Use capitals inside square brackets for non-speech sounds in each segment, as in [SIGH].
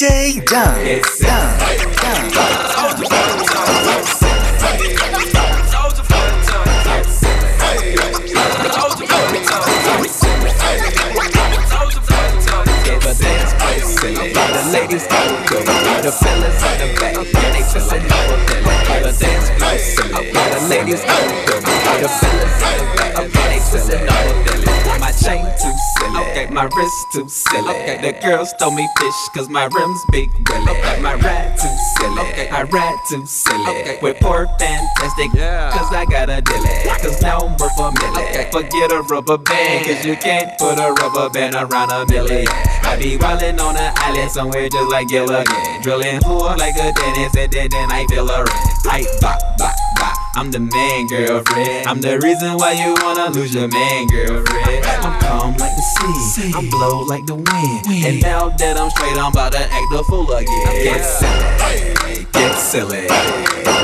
DJ Down, Down, Down. The ladies don't go, the fellas in the back, they fissin' over them. The dance place, the ladies don't go, the fellas in the back, they fissin' over them. My chain too silly, okay, my wrist too silly. Okay, the girls throw me fish cause my rims big willy. Okay, my ride too silly, okay, I ride too silly. Okay, with poor fantastic, yeah. cause I got a dilly. Cause now I'm worth a milli. Okay, forget a rubber band, cause you can't put a rubber band around a million. I be wildin' on an island somewhere just like Gilligan. Drilling pool like a dentist, and then, then I feel a ring. I bop, I'm the man, girlfriend. I'm the reason why you wanna lose your man, girlfriend. I'm calm like the sea, I'm blow like the wind. And now that I'm straight, I'm about to act a fool again. Get silly, get silly,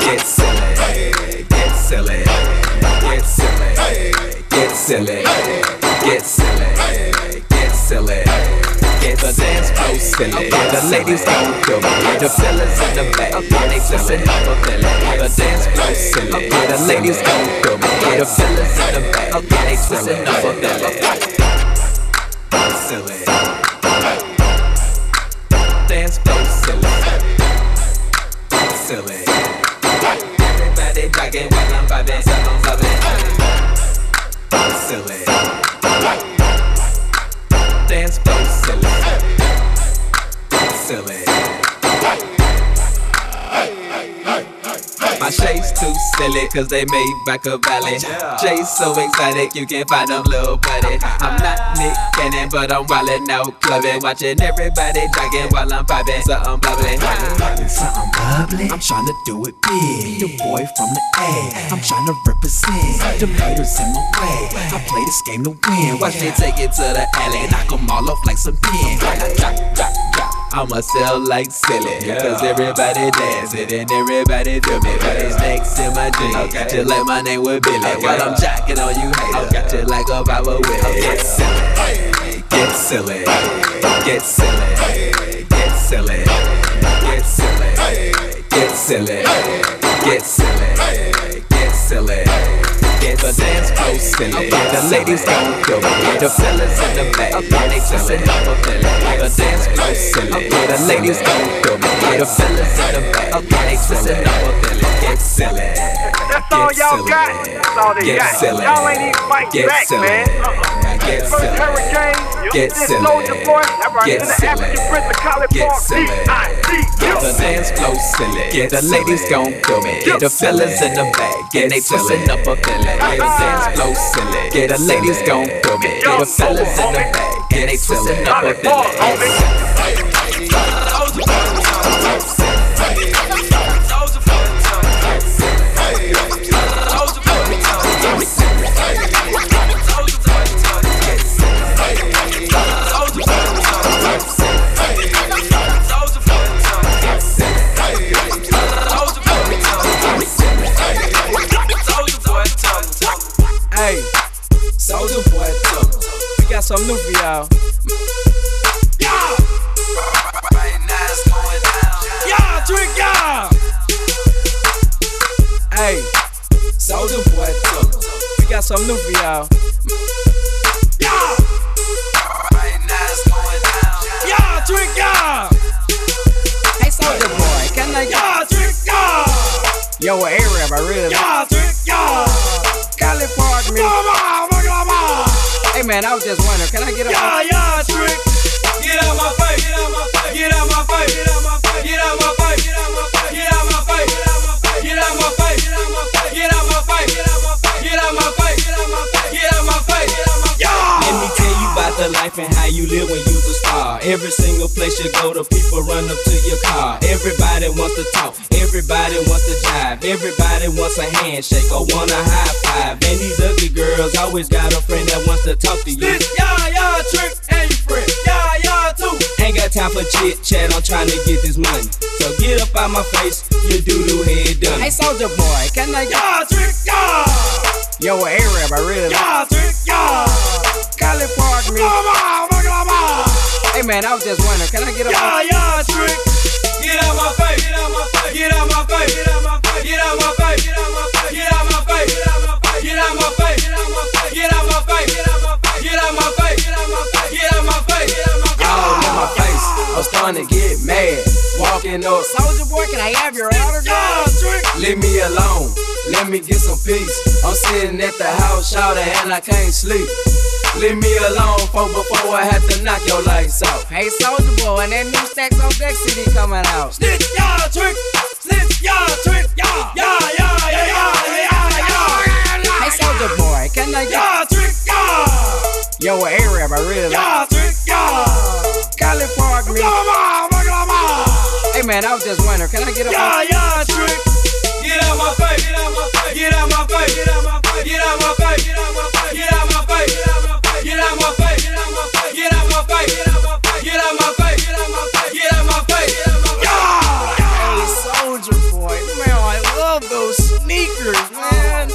get silly, get silly, get silly, get silly, get silly, get silly get the dance floor silly. The ladies gon' feel me. The fellas in the back, they twisting up a belly. The dance floor silly. The ladies gon' feel me. The fellas in the back, they twisting up a belly. Silly. Dance floor silly. Silly. Everybody jogging while I'm vibing, so I'm vibing. Silly Silly. My shades too silly, cause they made back a valley. Jay's so excited, you can find them little buddy. I'm not Nick Cannon, but I'm wildin' out clubbing. Watching everybody jogging while I'm vibing. Something bubbly. Something bubbly. I'm trying to do it big. The boy from the A. I'm trying to represent. The haters in my way. I play this game to win. Watch me take it to the alley. Knock them all off like some pins. I'ma sell like silly. Cause everybody dancing and everybody do me. But it's next in my jeans. Okay. Just like my name with Billy. While I'm jacking on you haters. Okay. Just like a Bible with it. Get silly. Get silly. Get silly. Get silly. Get silly. Get silly. Get silly. Get silly get the dance floor silly. The ladies gon' feel me. The fellas in the back, they twisting up a belly. The dance floor silly. The ladies gon' feel me. The fellas in the back, they twisting up a belly. Get silly. That's all y'all got. That's all they got. Y'all ain't even fighting back, man. Uh-uh. Get silly. Get silly. Get silly. Get silly. Get the dance floor silly. Get the ladies gon' feel me. Get the fellas in the back, and they twisting up a belly. Get the dance flow silly. Get the ladies gon' feel me. Get the fellas in the back, and they twisting up a belly. How you live when you's a star. Every single place you go, the people run up to your car. Everybody wants to talk, everybody wants to jive, everybody wants a handshake or want a high five. And these ugly girls always got a friend that wants to talk to you. This y'all, y'all trick and you friend, y'all, y'all too. Ain't got time for chit chat, I'm trying to get this money. So get up out my face, you doo doo head done. Hey, soldier boy, can I? Y'all trick, y'all. Yo, A-Rap, I really. Y'all trick, y'all. California. Come on, come on. Hey man, I was just wondering, can I get a Yeah, yeah, trick. Get out my face. Get out my face. Get out my face. Get out my face. Get out my face. Get out my face. Get out my face. Get out my face. Get out my face. Get out my face. Get out my face. Get out my face. Get out my face. Get out my face. All in my face, I'm starting to get mad. Walking up, Soldier boy, can I have your autograph? Yeah, trick. leave me alone. Let me get some peace. I'm sitting at the house, shouting, and I can't sleep. Leave me alone, for before I have to knock your lights out. Hey Soldier boy, and that new Stacks on Deck CD coming out. Snitch, yeah, trick. Snitch, yeah, trick. Yeah, yeah, yeah, yeah, yeah, yeah, yeah. Hey Soldier boy, can I get Yeah, trick. Yeah, yo Arab? I really like. yeah, trick. Yeah. Cali Park me. Come on, come on. Hey man, I was just wondering, can I get a Yeah, yeah, trick. Get out my face. Get out my face. Get out my face. Get out my face. Get out my face. Get out my face. Get out my face. Hey, soldier boy, man, I love those sneakers, man.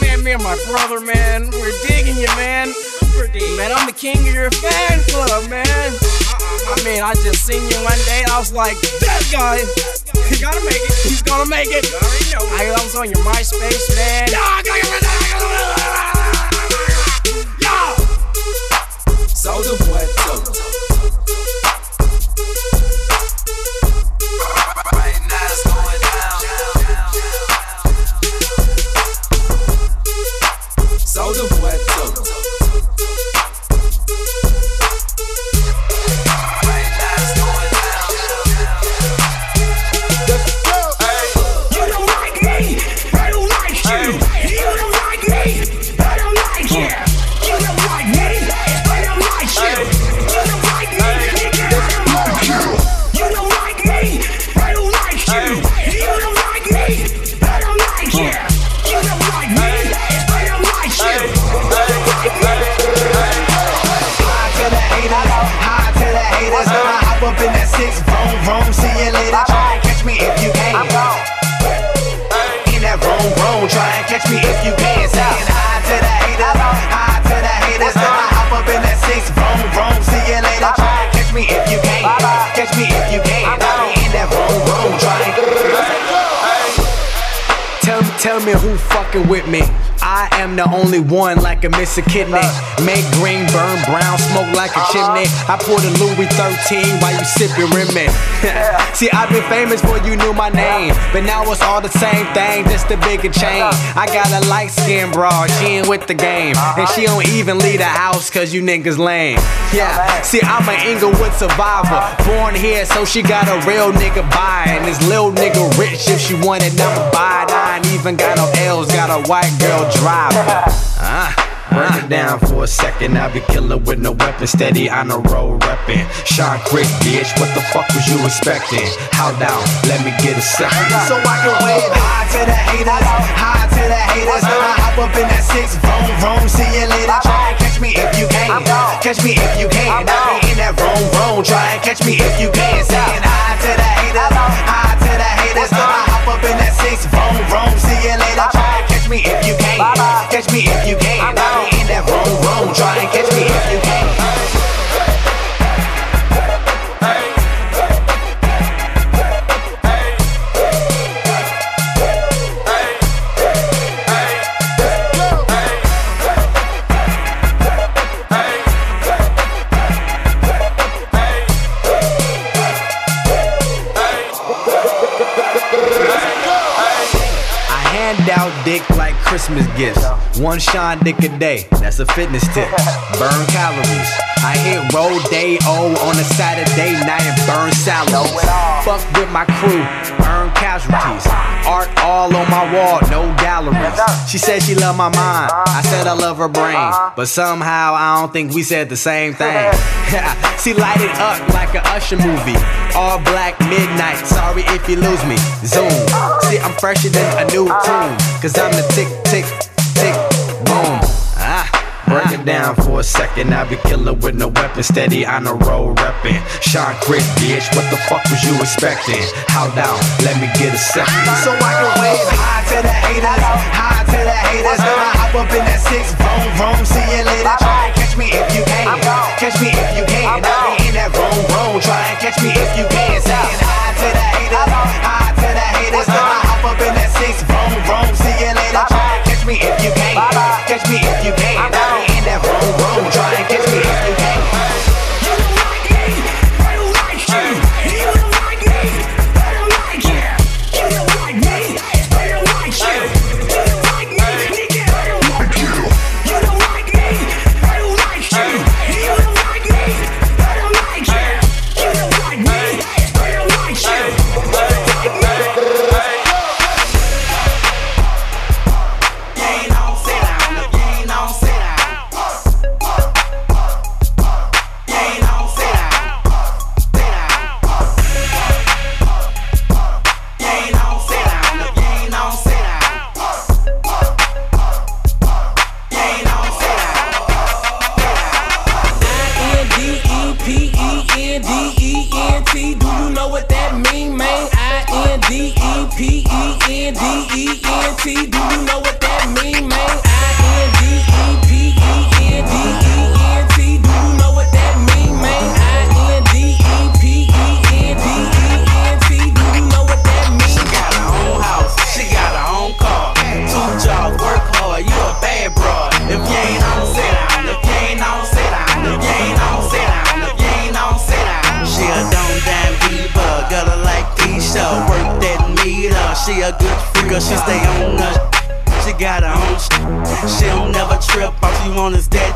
Man, me and my brother, man, we're digging you, man. Man, I'm the king of your fan club, man. I mean, I just seen you one day, I was like, that guy. He gotta make it. He's gonna make it. I know. I was on your MySpace, man. Dog, look at Hold up, what's up? Fucking with me. I am the only one like a missing kidney. Make green burn brown, smoke like a chimney. I pour the Louis 13 while you sipping Remy. [LAUGHS] See, I've been famous before you knew my name. But now it's all the same thing, just a bigger chain. I got a light skinned broad, she ain't with the game. And she don't even leave the house cause you niggas lame. Yeah, see, I'm an Inglewood survivor. Born here, so she got a real nigga buy. And this little nigga rich if she wanted, I'ma buy. I ain't even got no L's, got a white girl driver. Ah. Break it down for a second. I be killing with no weapon, steady on the road reppin'. Sean Crick, bitch, what the fuck was you expecting? How down? Let me get a second. So I can wave high to the haters, high to the haters. I hop up in that six, vroom, vroom. See you later. Try and catch me if you can. Catch me if you can. I be in that vroom, vroom. Try and catch me if you can. Saying high to the haters, high to the haters. I hop up in that six, vroom, vroom. See you later. Catch me if you can. Catch me if you can. I be in that vroom, vroom. Try and catch me if you can. Hand out dick like Christmas gifts. One shine dick a day, that's a fitness tip. Burn calories. I hit roll day O on a Saturday night and burn salaries. Fuck with my crew, earn casualties. Art all on my wall, no galleries. She said she love my mind. I said I love her brain. But somehow I don't think we said the same thing. [LAUGHS] she light it up like a Usher movie. All black midnight, sorry if you lose me. Zoom. See, I'm fresher than a new tune. Cause I'm the tick, tick, tick, it down for a second. I be killing with no weapon, steady on a roll, reppin'. Sean Crick, bitch, what the fuck was you expecting? How down? Let me get a second. So I can wave high to the haters, high to the haters. I hop up in that six, boom, boom, see you later. Try and catch me if you can, catch me if you can. I'll be in that room, room. Try and catch me if you can. Saying high to the haters, high to the haters. I hop up in that six, boom, boom, see catch me if you can. Catch me if you can. I'm in that home room. Try to catch me if you can. She a good freak, she stay on nut. She got her own shit. She don't never trip all she want is that.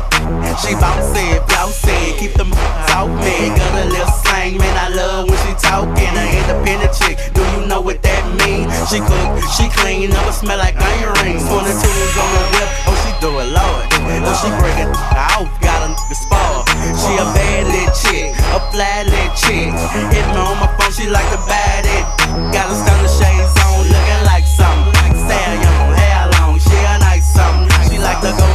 She bounce it, blouse it, keep them out, man. Got a little slang, man. I love when she talking. An independent chick, do you know what that mean? She cook, she clean, never smell like iron rings. 22 on the whip, oh she do it, Lord. Oh she break it out, got a spark. She a bad little chick, a flat little chick. Hit me on my phone, she like to buy it. Got a stunner shades on, looking like something. Stay young, hair long, she a nice something. She like to go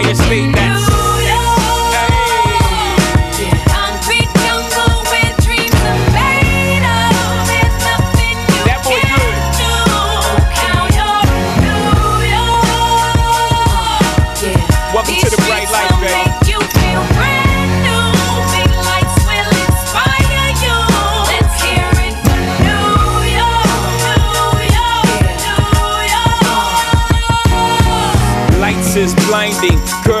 State. That's is blinding.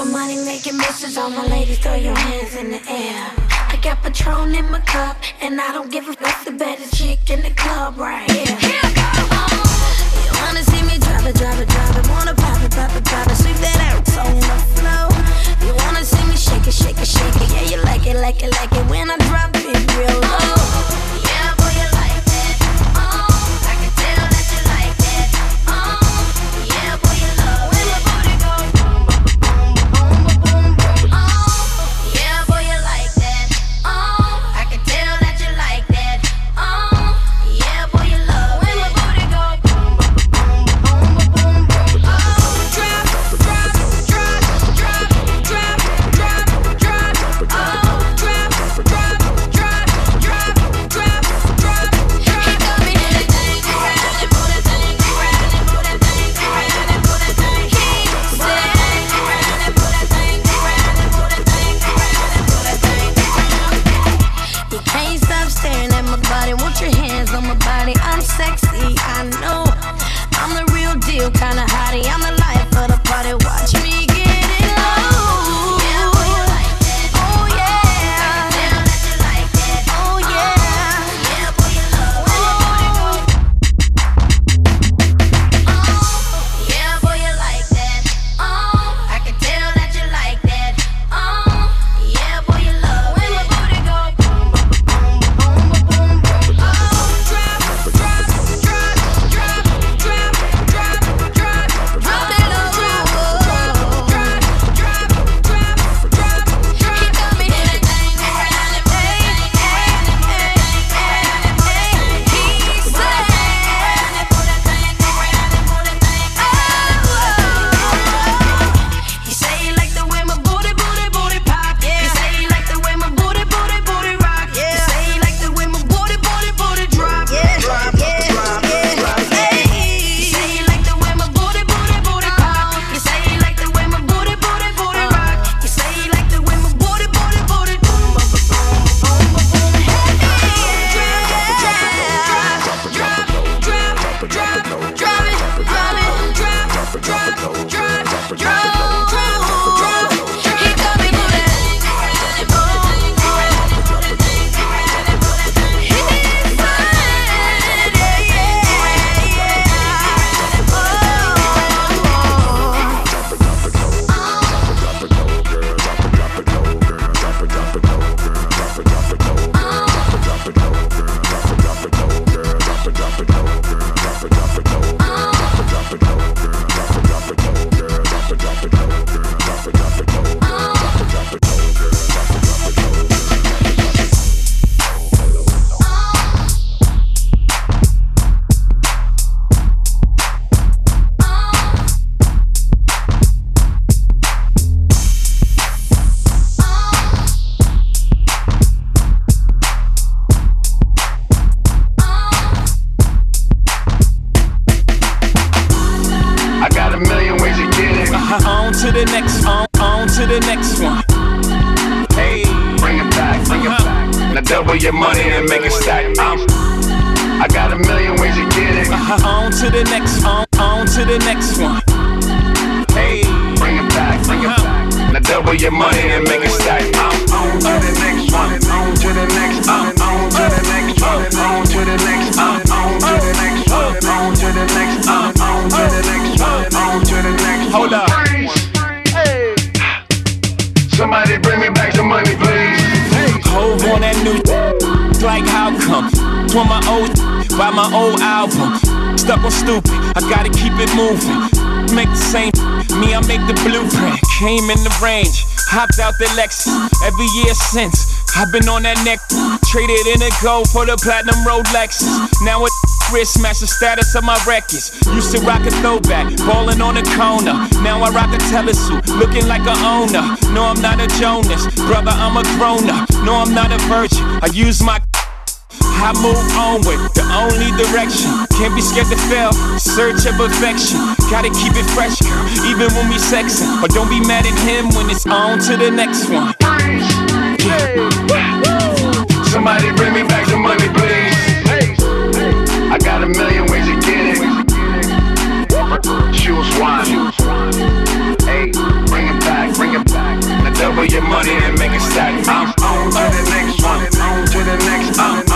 For money making missions. All my ladies, throw your hands in the air. I got Patron in my cup, and I don't give a fuck. The baddest chick in the club right here. You wanna see me drop it, drop it, drop it. Wanna pop it, pop it, pop it. Sweep that ass on the floor. You wanna see me shake it, shake it, shake it. Yeah, you like it, like it, like it. When I drop it real low. To the next, on, on to the next one. Hey, bring it back, bring it back. Now double your money and make it stack. I'm, I got a million ways to get it. Uh-huh. On to the next, on, on to the next one. Hey, bring it back, bring it back. Now double your money and make it stack. I'm on to the next one, on to the next, I'm on to the next one, on to the next, I'm on to the next one, on to the next, I'm on to the next one, on to the next. Hold up. Somebody bring me back some money, please. Hove on that new like how come? For my old by my old album. Stuck on stupid, I gotta keep it moving. Make the same, me, I make the blueprint. Came in the range, hopped out the Lexus. Every year since, I've been on that neck. Traded in a gold for the platinum Rolex. Now it wrist match the status of my records. Used to rock a throwback, ballin' on a corner. Now I rock a telesuit, looking like a owner. No, I'm not a Jonas, brother, I'm a grown up. No, I'm not a virgin. I use my I move on with the only direction. Can't be scared to fail. Search of perfection. Gotta keep it fresh, girl, even when we sexing. But don't be mad at him when it's on to the next one. Somebody bring me back some money, please. I got a million ways to get it. Choose one. Hey, bring it back, bring it back. Double your money and make it stack. I'm on to the next one. On to the next. I'm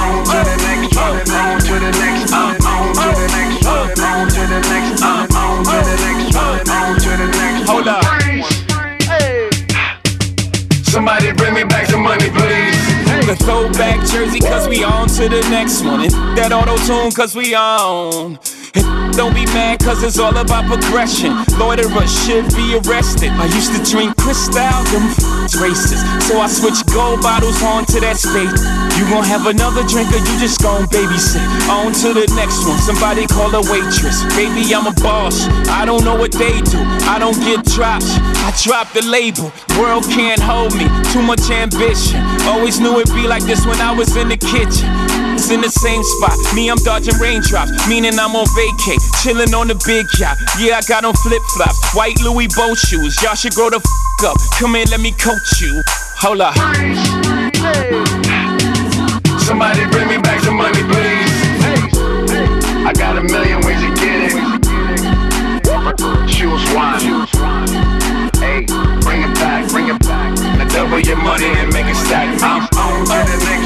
Throwback jersey, cause we on to the next one. That auto tune, cause we on. Don't be mad, cause it's all about progression. Loiterers should be arrested. I used to drink Cristal, them racist. So I switch gold bottles on to that spade. You gon' have another drink or you just gon' babysit. On to the next one, somebody call a waitress. Baby, I'm a boss. I don't know what they do. I don't get drops. I drop the label. World can't hold me. Too much ambition. Always knew it'd be like this when I was in the kitchen. In the same spot. Me, I'm dodging raindrops, meaning I'm on vacay, chilling on the big yacht. Yeah, I got on flip flops, white Louis boat shoes. Y'all should grow the f up. Come here, let me coach you. Hold up. Somebody bring me back some money, please. I got a million ways to get it. Choose one. Hey, bring it back, bring it back. Now double your money and make it stack. I'm on to the next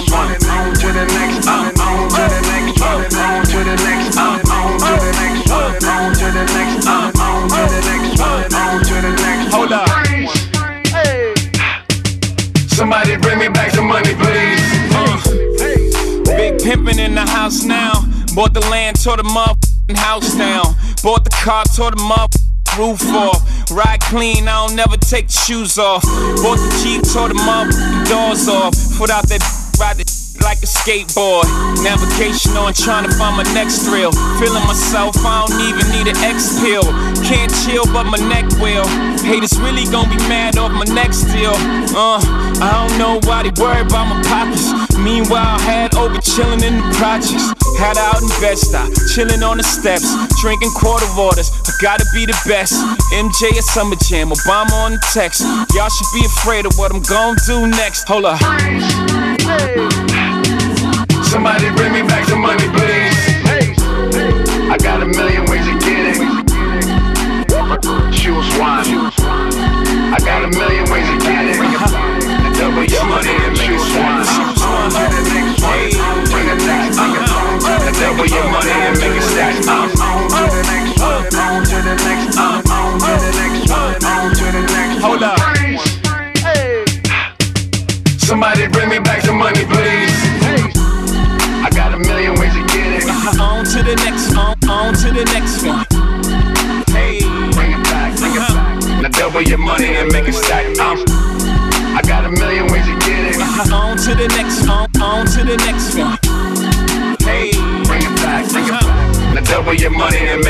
to the next. On to the next one. On to the next. I'm on to the next one. On to the next. I'm on to the next one. On to the next. Hold up. Somebody bring me back some money, please. Uh, big pimpin' in the house now. Bought the land, tore the motherfucking house down. Bought the car, tore the motherfucking roof off. Ride clean, I don't never take the shoes off. Bought the Jeep, tore the motherfucking doors off. Put out that ride the like a skateboard. Navigation on, trying to find my next thrill. Feeling myself, I don't even need an X pill. Can't chill, but my neck will. Haters really gonna be mad off my next deal. Uh, I don't know why they worry about my pockets. Meanwhile, I had over chilling in the projects. Had out in Bed-Stuy, chilling on the steps, drinking quarter waters. I gotta be the best. MJ at Summer Jam, Obama on the text. Y'all should be afraid of what I'm gonna do next. Hold up. Somebody bring me back some money, please. I got a million ways to get it. Choose one. I got a million ways to get it. Double your money and choose one. The next one. Bring it back. Now double your money and make it stack. I'm on to the next one. On to the next. I'm on to the next one. On to the next. Hold up. Somebody bring me back some money, please. On to the next, on, on to the next one. Hey, bring it back, bring it back. Now double your money and make it stack. I'm, I got a million ways to get it. Uh-huh. On to the next, on, on to the next one. Hey, bring it back, bring it back. Now double your money and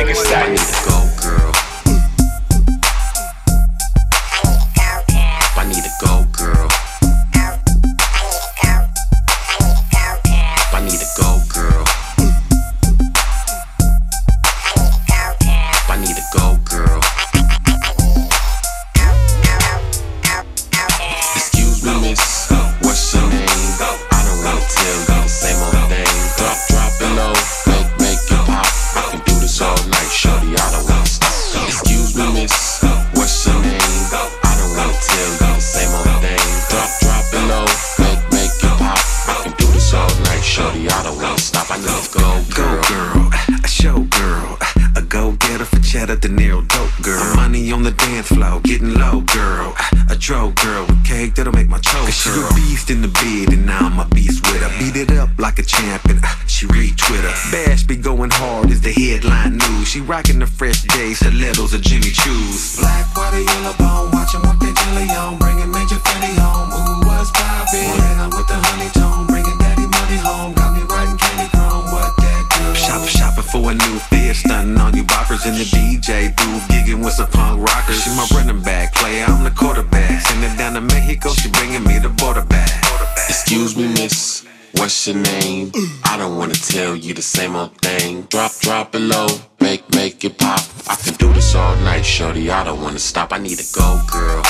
the same old thing. Drop, drop it low, make, make it pop. I can do this all night, shorty. I don't wanna stop. I need to go, girl.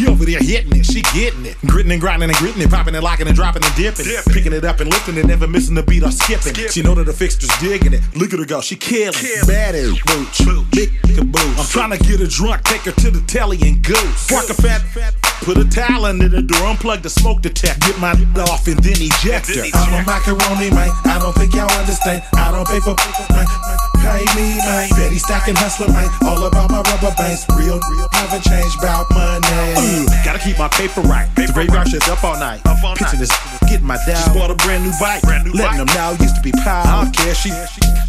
She over there hitting it, she getting it. Gritting and grinding and gritting it, popping and locking and dropping and dipping. Picking it up and lifting it, never missing the beat or skipping. She know that the fixtures digging it. Look at her go, she killing. Bad as booch, big caboose. I'm trying to get her drunk, take her to the telly and goose. Park a fat, fat, put a towel under the door, unplug the smoke detector, get my off and then eject her. I'm a macaroni, man. I don't think y'all understand. I don't pay for people, man. Pay me, man. Betty stacking hustler, man. All about my rubber bands. Real, real. Haven't changed about money. Ugh, gotta keep my paper right. the graveyard shit's up all night. Pitching this, getting my down. Just bought a brand new bike. Letting them know used to be power. I don't care. She,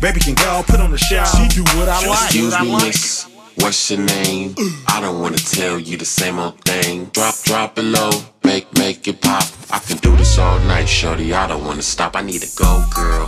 baby can go, put on the shower. She do what I like. Excuse me, miss. What's your name? I don't wanna tell you the same old thing. Drop, drop it low, make, make it pop. I can do this all night, shorty. I don't wanna stop. I need to go, girl.